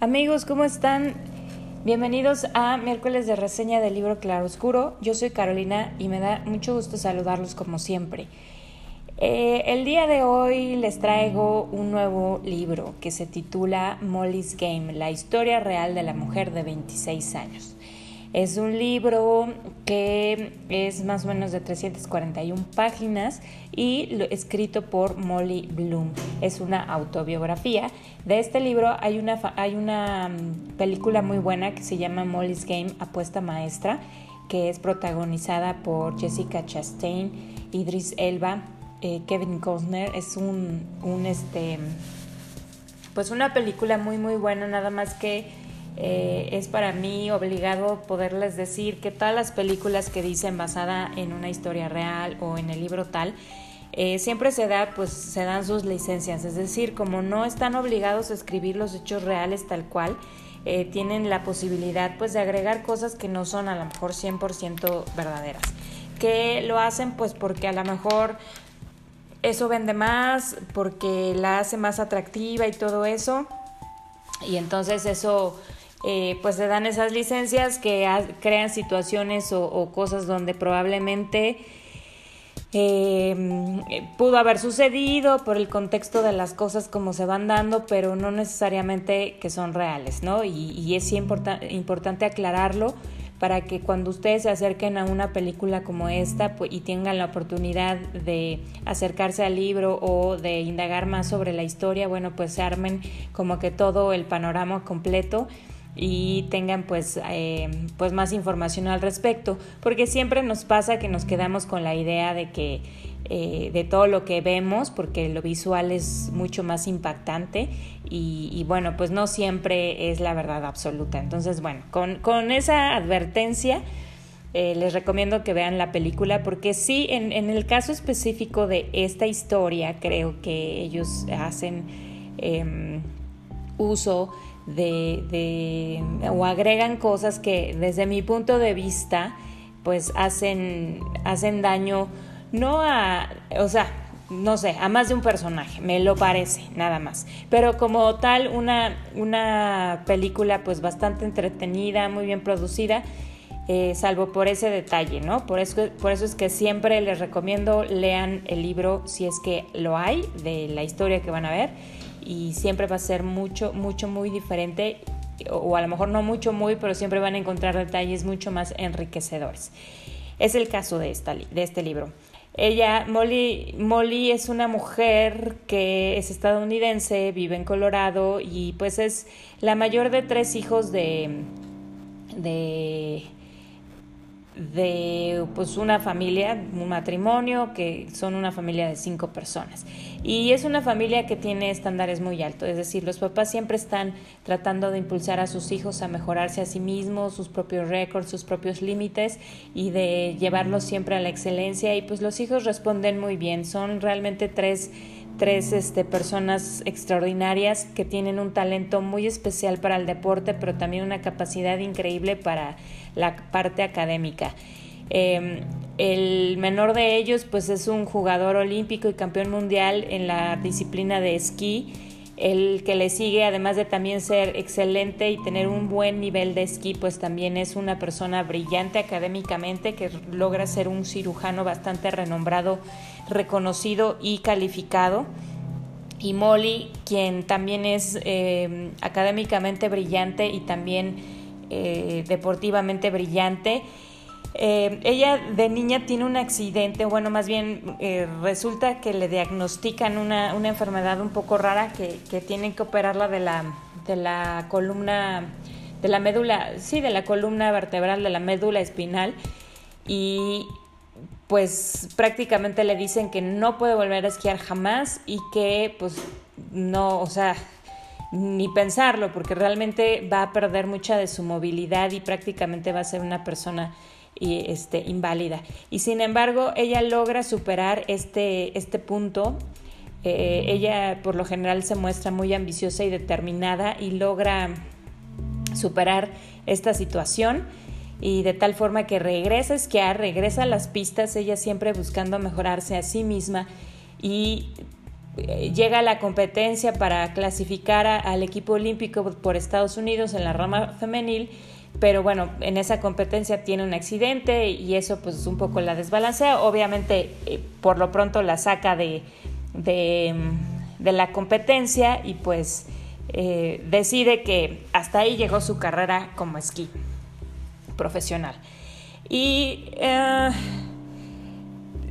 Amigos, ¿cómo están? Bienvenidos a miércoles de reseña del libro Claroscuro. Yo soy Carolina y me da mucho gusto saludarlos como siempre. Eh, el día de hoy les traigo un nuevo libro que se titula Molly's Game, la historia real de la mujer de 26 años. Es un libro que es más o menos de 341 páginas y escrito por Molly Bloom. Es una autobiografía. De este libro hay una, hay una mm, película muy buena que se llama Molly's Game, Apuesta Maestra, que es protagonizada por Jessica Chastain, Idris Elba, eh, Kevin Costner. Es un, un este, pues una película muy muy buena, nada más que eh, es para mí obligado poderles decir que todas las películas que dicen basada en una historia real o en el libro tal, eh, siempre se da, pues se dan sus licencias, es decir, como no están obligados a escribir los hechos reales tal cual, eh, tienen la posibilidad pues de agregar cosas que no son a lo mejor 100% verdaderas, que lo hacen pues porque a lo mejor eso vende más, porque la hace más atractiva y todo eso, y entonces eso eh, pues se dan esas licencias que crean situaciones o, cosas donde probablemente em, pudo haber sucedido por el contexto de las cosas como se van dando, pero no necesariamente que son reales, ¿no? Y, es importante aclararlo para que cuando ustedes se acerquen a una película como esta pues, y tengan la oportunidad de acercarse al libro o de indagar más sobre la historia, bueno, pues se armen como que todo el panorama completo y tengan pues, eh, pues más información al respecto, porque siempre nos pasa que nos quedamos con la idea de que eh, de todo lo que vemos, porque lo visual es mucho más impactante y, bueno, pues no siempre es la verdad absoluta. Entonces, bueno, con, con esa advertencia eh, les recomiendo que vean la película porque sí, en, en, el caso específico de esta historia, creo que ellos hacen em, uso de, o agregan cosas que desde mi punto de vista pues hacen, hacen daño no a, o sea, no sé, a más de un personaje, me lo parece, nada más. Pero como tal, una, una película pues bastante entretenida, muy bien producida, eh, salvo por ese detalle, ¿no? Por eso, por eso es que siempre les recomiendo lean el libro si es que lo hay, de la historia que van a ver y siempre va a ser mucho, mucho, muy diferente o a lo mejor no mucho, muy, pero siempre van a encontrar detalles mucho más enriquecedores. Es el caso de, esta, de este libro. Ella, Molly, Molly es una mujer que es estadounidense, vive en Colorado y pues es la mayor de tres hijos de, de pues una familia, un matrimonio, que son una familia de cinco personas. Y es una familia que tiene estándares muy altos, es decir, los papás siempre están tratando de impulsar a sus hijos a mejorarse a sí mismos, sus propios récords, sus propios límites y de llevarlos siempre a la excelencia. Y pues los hijos responden muy bien, son realmente tres tres este, personas extraordinarias que tienen un talento muy especial para el deporte, pero también una capacidad increíble para la parte académica. Em, el menor de ellos pues es un jugador olímpico y campeón mundial en la disciplina de esquí. El que le sigue, además de también ser excelente y tener un buen nivel de esquí, pues también es una persona brillante académicamente que logra ser un cirujano bastante renombrado, reconocido y calificado. Y Molly, quien también es em, académicamente brillante y también eh, deportivamente brillante. Eh, ella de niña tiene un accidente, bueno, más bien eh, resulta que le diagnostican una, una, enfermedad un poco rara que, que tienen que operarla de la, de la columna, de la médula, sí, de la columna vertebral, de la médula espinal. Y pues prácticamente le dicen que no puede volver a esquiar jamás y que pues no, o sea, ni pensarlo, porque realmente va a perder mucha de su movilidad y prácticamente va a ser una persona este, inválida. Y sin embargo, ella logra superar este, este punto. Eh, ella por lo general se muestra muy ambiciosa y determinada y logra superar esta situación y de tal forma que regresa a esquiar, regresa a las pistas, ella siempre buscando mejorarse a sí misma y eh, llega a la competencia para clasificar al equipo olímpico por Estados Unidos en la rama femenil, pero bueno, en esa competencia tiene un accidente y eso pues un poco la desbalancea. Obviamente eh, por lo pronto la saca de, de, la competencia y pues eh, decide que hasta ahí llegó su carrera como esquí profesional. Y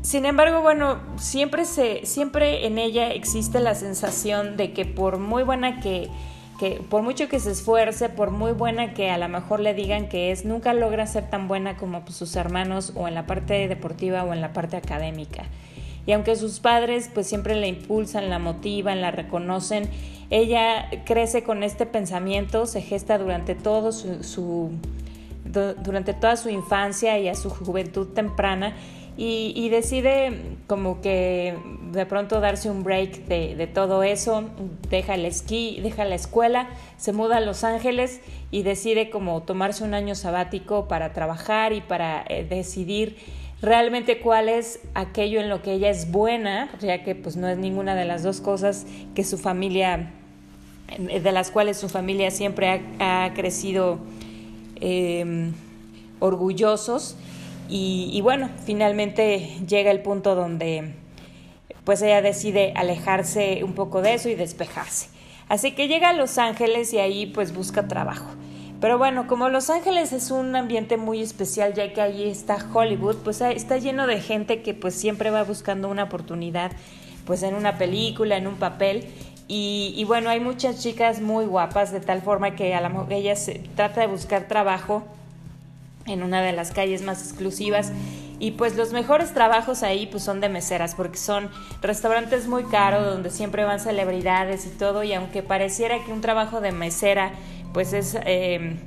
sin embargo, bueno, siempre, se, siempre en ella existe la sensación de que por muy buena que, que, por mucho que se esfuerce, por muy buena que a lo mejor le digan que es, nunca logra ser tan buena como pues, sus hermanos o en la parte deportiva o en la parte académica. Y aunque sus padres pues siempre la impulsan, la motivan, la reconocen, ella crece con este pensamiento, se gesta durante todo su, durante toda su infancia y a su juventud temprana y, decide como que de pronto darse un break de, todo eso, deja el esquí, deja la escuela, se muda a Los Ángeles y decide como tomarse un año sabático para trabajar y para eh, decidir realmente cuál es aquello en lo que ella es buena, ya que pues no es ninguna de las dos cosas que su familia, de las cuales su familia siempre ha, crecido eh, orgullosos y, bueno, finalmente llega el punto donde pues ella decide alejarse un poco de eso y despejarse. Así que llega a Los Ángeles y ahí pues busca trabajo. Pero bueno, como Los Ángeles es un ambiente muy especial, ya que allí está Hollywood, pues está lleno de gente que pues siempre va buscando una oportunidad, pues en una película, en un papel. Y, y bueno, hay muchas chicas muy guapas, de tal forma que a la, ella se, trata de buscar trabajo en una de las calles más exclusivas. Y pues los mejores trabajos ahí pues son de meseras porque son restaurantes muy caros donde siempre van celebridades y todo. Y aunque pareciera que un trabajo de mesera pues es em,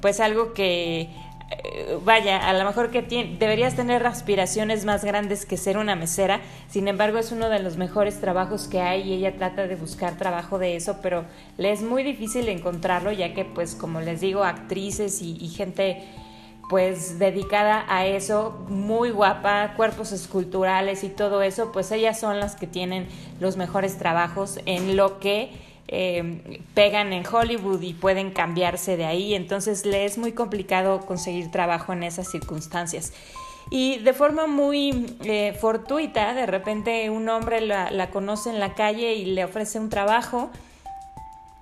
pues algo que eh, vaya, a lo mejor que deberías tener aspiraciones más grandes que ser una mesera, sin embargo es uno de los mejores trabajos que hay y ella trata de buscar trabajo de eso, pero le es muy difícil encontrarlo ya que pues como les digo, actrices y gente pues dedicada a eso, muy guapa, cuerpos esculturales y todo eso, pues ellas son las que tienen los mejores trabajos en lo que eh, pegan en Hollywood y pueden cambiarse de ahí, entonces le es muy complicado conseguir trabajo en esas circunstancias. Y de forma muy eh, fortuita, de repente un hombre la, la conoce en la calle y le ofrece un trabajo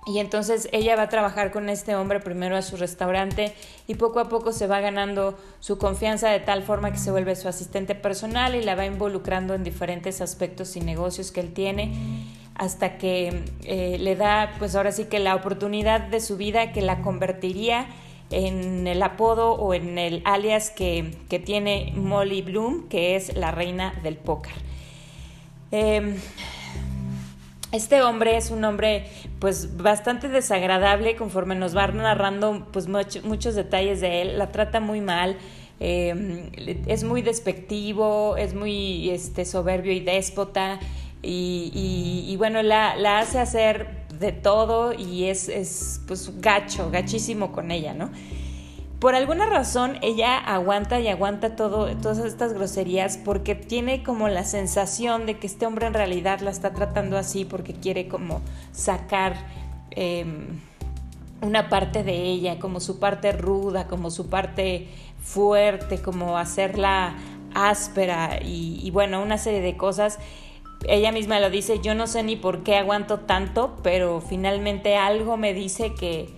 y entonces ella va a trabajar con este hombre primero a su restaurante y poco a poco se va ganando su confianza de tal forma que se vuelve su asistente personal y la va involucrando en diferentes aspectos y negocios que él tiene hasta que eh, le da pues ahora sí que la oportunidad de su vida que la convertiría en el apodo o en el alias que, tiene Molly Bloom, que es la reina del póker. Em, este hombre es un hombre pues bastante desagradable conforme nos va narrando pues muchos detalles de él, la trata muy mal, em, es muy despectivo, es muy este, soberbio y déspota y, bueno, la, la, hace hacer de todo y es, es pues gacho, gachísimo con ella, ¿no? Por alguna razón ella aguanta y aguanta todo, todas estas groserías porque tiene como la sensación de que este hombre en realidad la está tratando así porque quiere como sacar em, una parte de ella, como su parte ruda, como su parte fuerte, como hacerla áspera y, y bueno, una serie de cosas. Ella misma lo dice, yo no sé ni por qué aguanto tanto, pero finalmente algo me dice que,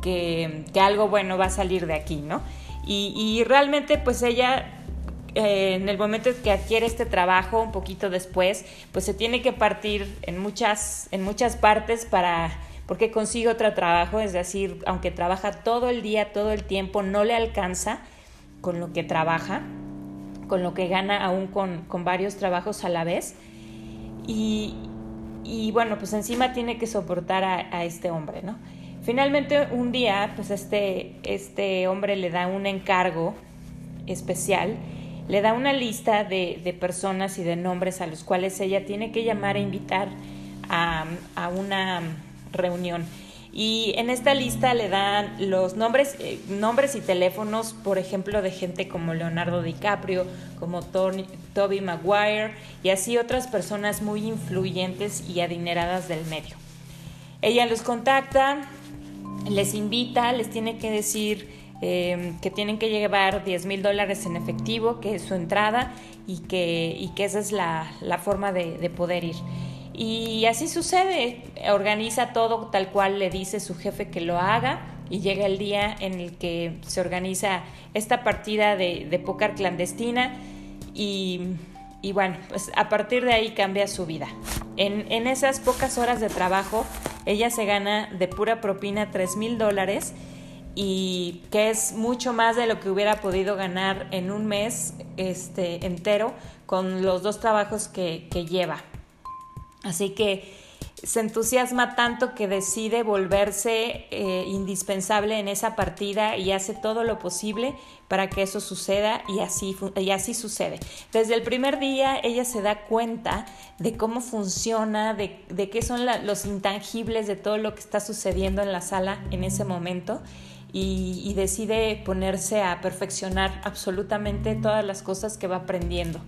que, algo bueno va a salir de aquí, ¿no? Y, realmente pues ella eh, en el momento que adquiere este trabajo, un poquito después, pues se tiene que partir en muchas, en muchas partes para porque consigue otro trabajo, es decir, aunque trabaja todo el día, todo el tiempo, no le alcanza con lo que trabaja, con lo que gana aún con, varios trabajos a la vez. Y, bueno, pues encima tiene que soportar a este hombre, ¿no? Finalmente un día, pues este, este hombre le da un encargo especial, le da una lista de, de, personas y de nombres a los cuales ella tiene que llamar e invitar a, a una reunión. Y en esta lista le dan los nombres, eh, nombres y teléfonos, por ejemplo, de gente como Leonardo DiCaprio, como Tony, Toby Maguire y así otras personas muy influyentes y adineradas del medio. Ella los contacta, les invita, les tiene que decir eh, que tienen que llevar 10 mil dólares en efectivo, que es su entrada y que, esa es la, forma de, de poder ir. Y así sucede, organiza todo tal cual le dice su jefe que lo haga y llega el día en el que se organiza esta partida de, de clandestina y, y, bueno, pues a partir de ahí cambia su vida. En, esas pocas horas de trabajo, ella se gana de pura propina 3 mil dólares y que es mucho más de lo que hubiera podido ganar en un mes este, entero con los dos trabajos que, que lleva. Así que se entusiasma tanto que decide volverse eh, indispensable en esa partida y hace todo lo posible para que eso suceda y así, y así sucede. Desde el primer día ella se da cuenta de cómo funciona, de, de qué son los intangibles de todo lo que está sucediendo en la sala en ese momento y, y decide ponerse a perfeccionar absolutamente todas las cosas que va aprendiendo.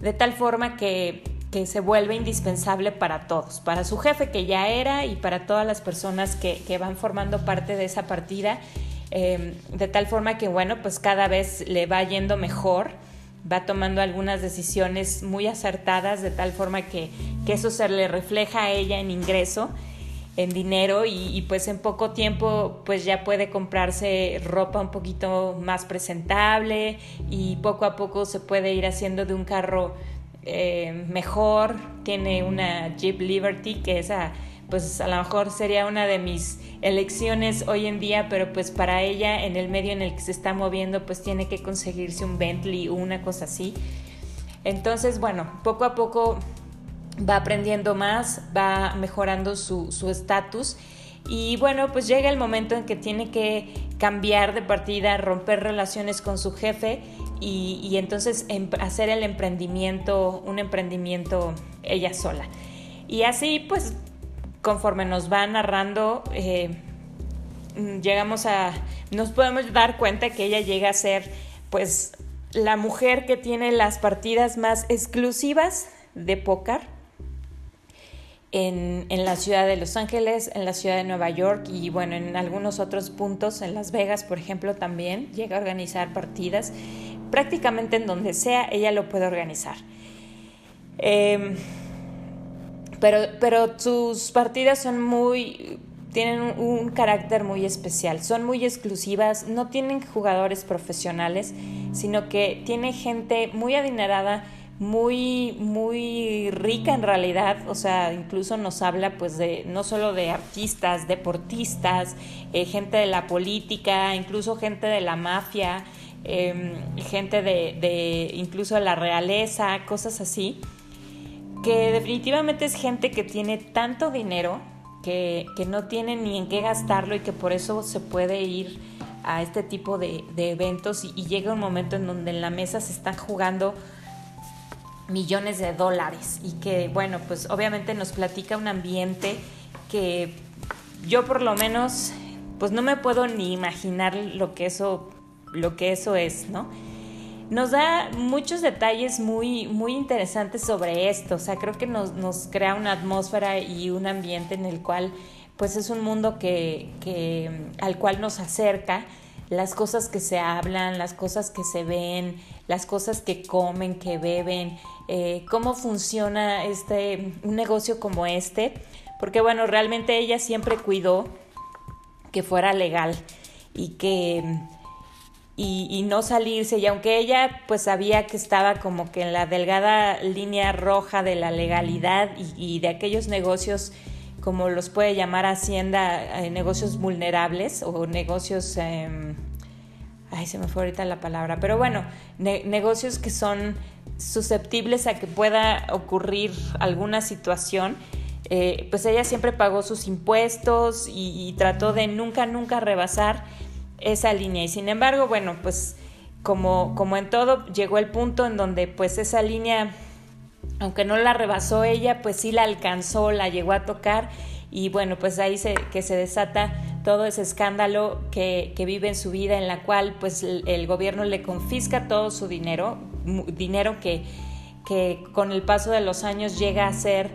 De tal forma que que se vuelve indispensable para todos, para su jefe que ya era y para todas las personas que, van formando parte de esa partida, eh, de tal forma que, bueno, pues cada vez le va yendo mejor, va tomando algunas decisiones muy acertadas, de tal forma que, que eso se le refleja a ella en ingreso en dinero y, pues en poco tiempo pues ya puede comprarse ropa un poquito más presentable y poco a poco se puede ir haciendo de un carro eh, mejor, tiene una Jeep Liberty, que esa pues a lo mejor sería una de mis elecciones hoy en día, pero pues para ella en el medio en el que se está moviendo pues tiene que conseguirse un Bentley o una cosa así. Entonces, bueno, poco a poco va aprendiendo más, va mejorando su estatus y bueno, pues llega el momento en que tiene que cambiar de partida, romper relaciones con su jefe y, entonces em, hacer el emprendimiento, un emprendimiento ella sola. Y así pues conforme nos va narrando, eh, llegamos a, nos podemos dar cuenta que ella llega a ser pues la mujer que tiene las partidas más exclusivas de póker en, la ciudad de Los Ángeles, en la ciudad de Nueva York y bueno, en algunos otros puntos, en Las Vegas, por ejemplo, también llega a organizar partidas prácticamente en donde sea ella lo puede organizar. Eh, pero, pero sus partidas son muy, tienen un, carácter muy especial, son muy exclusivas, no tienen jugadores profesionales, sino que tiene gente muy adinerada, muy, muy rica en realidad, o sea, incluso nos habla pues de no solo de artistas, deportistas, eh, gente de la política, incluso gente de la mafia, eh, gente de, de incluso de la realeza, cosas así, que definitivamente es gente que tiene tanto dinero que, que, no tiene ni en qué gastarlo y que por eso se puede ir a este tipo de, de eventos y, y, llega un momento en donde en la mesa se están jugando millones de dólares y que bueno pues obviamente nos platica un ambiente que yo por lo menos pues no me puedo ni imaginar lo que eso lo que eso es, ¿no? Nos da muchos detalles muy, muy interesantes sobre esto, o sea, creo que nos, nos crea una atmósfera y un ambiente en el cual, pues es un mundo que, que, al cual nos acerca, las cosas que se hablan, las cosas que se ven, las cosas que comen, que beben, eh, cómo funciona este, un negocio como este, porque bueno, realmente ella siempre cuidó que fuera legal y que y, no salirse. Y aunque ella pues sabía que estaba como que en la delgada línea roja de la legalidad y, y de aquellos negocios, como los puede llamar Hacienda, eh, negocios vulnerables o negocios... Eh, ay, se me fue ahorita la palabra, pero bueno, ne negocios que son susceptibles a que pueda ocurrir alguna situación, eh, pues ella siempre pagó sus impuestos y, y trató de nunca, nunca rebasar esa línea. Y sin embargo, bueno, pues como, como en todo, llegó el punto en donde pues esa línea, aunque no la rebasó ella, pues sí la alcanzó, la llegó a tocar y bueno, pues ahí se, que se desata todo ese escándalo que, vive en su vida en la cual pues el, gobierno le confisca todo su dinero, dinero que, que con el paso de los años llega a ser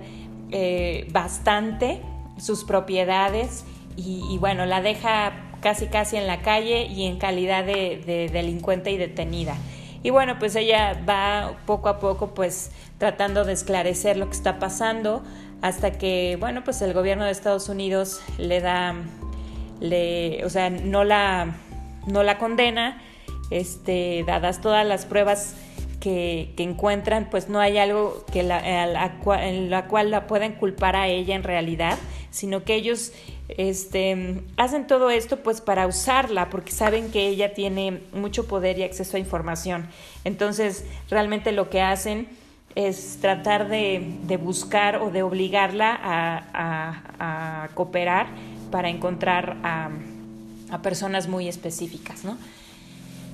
eh, bastante, sus propiedades y, bueno, la deja casi casi en la calle y en calidad de, de delincuente y detenida. Y bueno, pues ella va poco a poco pues tratando de esclarecer lo que está pasando hasta que, bueno, pues el gobierno de Estados Unidos le da, le, o sea, no la, no la condena, este, dadas todas las pruebas que, que encuentran, pues no hay algo que la, en la cual la puedan culpar a ella en realidad, sino que ellos este, hacen todo esto pues para usarla porque saben que ella tiene mucho poder y acceso a información. Entonces, realmente lo que hacen es tratar de, buscar o de obligarla a, cooperar para encontrar a, personas muy específicas, ¿no?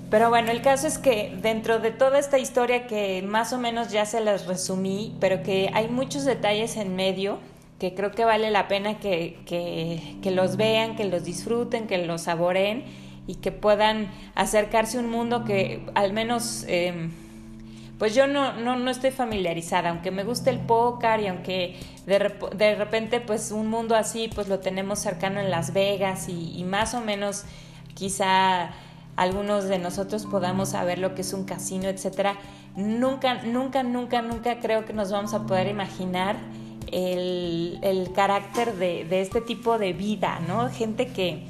Pero bueno, el caso es que dentro de toda esta historia que más o menos ya se las resumí, pero que hay muchos detalles en medio que creo que vale la pena que, que, los vean, que los disfruten, que los saboreen y que puedan acercarse a un mundo que al menos... Em, pues yo no, no, no estoy familiarizada, aunque me guste el póker y aunque de, de, repente pues un mundo así pues lo tenemos cercano en Las Vegas y, y, más o menos quizá algunos de nosotros podamos saber lo que es un casino, etcétera. Nunca, nunca, nunca, nunca creo que nos vamos a poder imaginar el, el carácter de, de, este tipo de vida, ¿no? Gente que,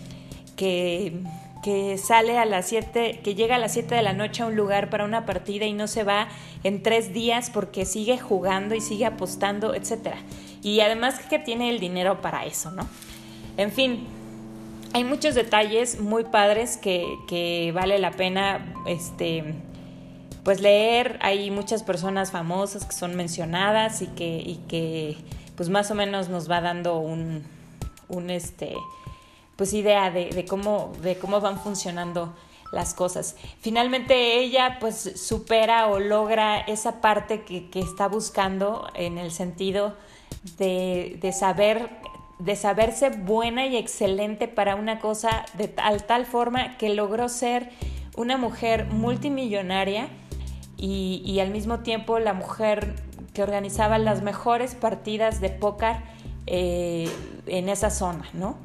que que sale a las 7, que llega a las 7 de la noche a un lugar para una partida y no se va en tres días porque sigue jugando y sigue apostando, etc. Y además que tiene el dinero para eso, ¿no? En fin, hay muchos detalles muy padres que, que vale la pena este, pues leer. Hay muchas personas famosas que son mencionadas y que, y que pues más o menos nos va dando un, un este, pues idea de, cómo, de cómo van funcionando las cosas. Finalmente ella pues supera o logra esa parte que, está buscando en el sentido de, saber de saberse buena y excelente para una cosa de tal, tal forma que logró ser una mujer multimillonaria y, al mismo tiempo la mujer que organizaba las mejores partidas de póker eh, en esa zona, ¿no?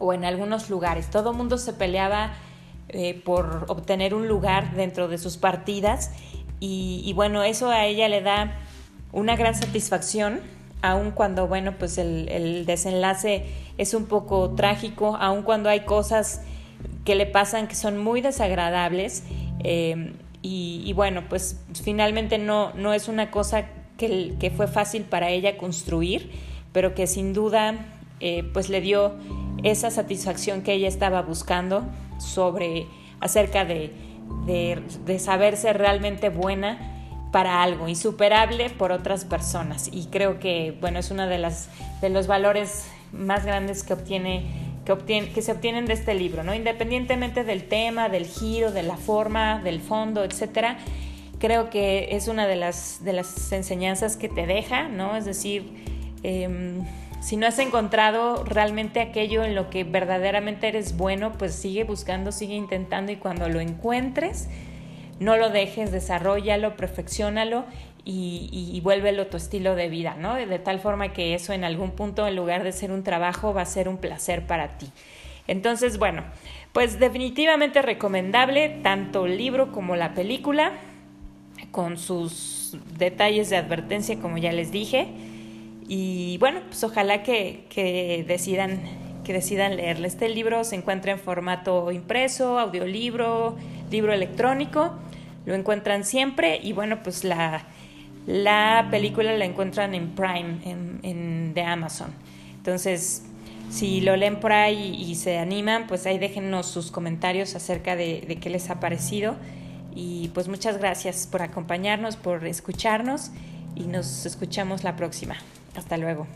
O en algunos lugares. Todo mundo se peleaba eh, por obtener un lugar dentro de sus partidas y, bueno, eso a ella le da una gran satisfacción, aun cuando, bueno, pues el, desenlace es un poco trágico, aun cuando hay cosas que le pasan que son muy desagradables. Eh, y, bueno, pues finalmente no, no es una cosa que, que, fue fácil para ella construir, pero que sin duda eh, pues le dio esa satisfacción que ella estaba buscando sobre acerca de, de, saberse realmente buena para algo, insuperable por otras personas. Y creo que, bueno, es uno de, las, de los valores más grandes que obtiene que, obtiene, que se obtienen de este libro, ¿no? Independientemente del tema, del giro, de la forma, del fondo, etcétera, creo que es una de las, de las enseñanzas que te deja, ¿no? Es decir, em, si no has encontrado realmente aquello en lo que verdaderamente eres bueno, pues sigue buscando, sigue intentando y cuando lo encuentres, no lo dejes, desarrollalo, perfeccionalo y, y, vuélvelo tu estilo de vida, ¿no? De tal forma que eso en algún punto, en lugar de ser un trabajo, va a ser un placer para ti. Entonces, bueno, pues definitivamente recomendable tanto el libro como la película, con sus detalles de advertencia, como ya les dije. Y bueno, pues ojalá que, decidan que decidan leerle. Este libro se encuentra en formato impreso, audiolibro, libro electrónico, lo encuentran siempre y bueno, pues la, la película la encuentran en Prime, en, de Amazon. Entonces, si lo leen por ahí y, se animan, pues ahí déjennos sus comentarios acerca de, de qué les ha parecido. Y pues muchas gracias por acompañarnos, por escucharnos y nos escuchamos la próxima. Hasta luego.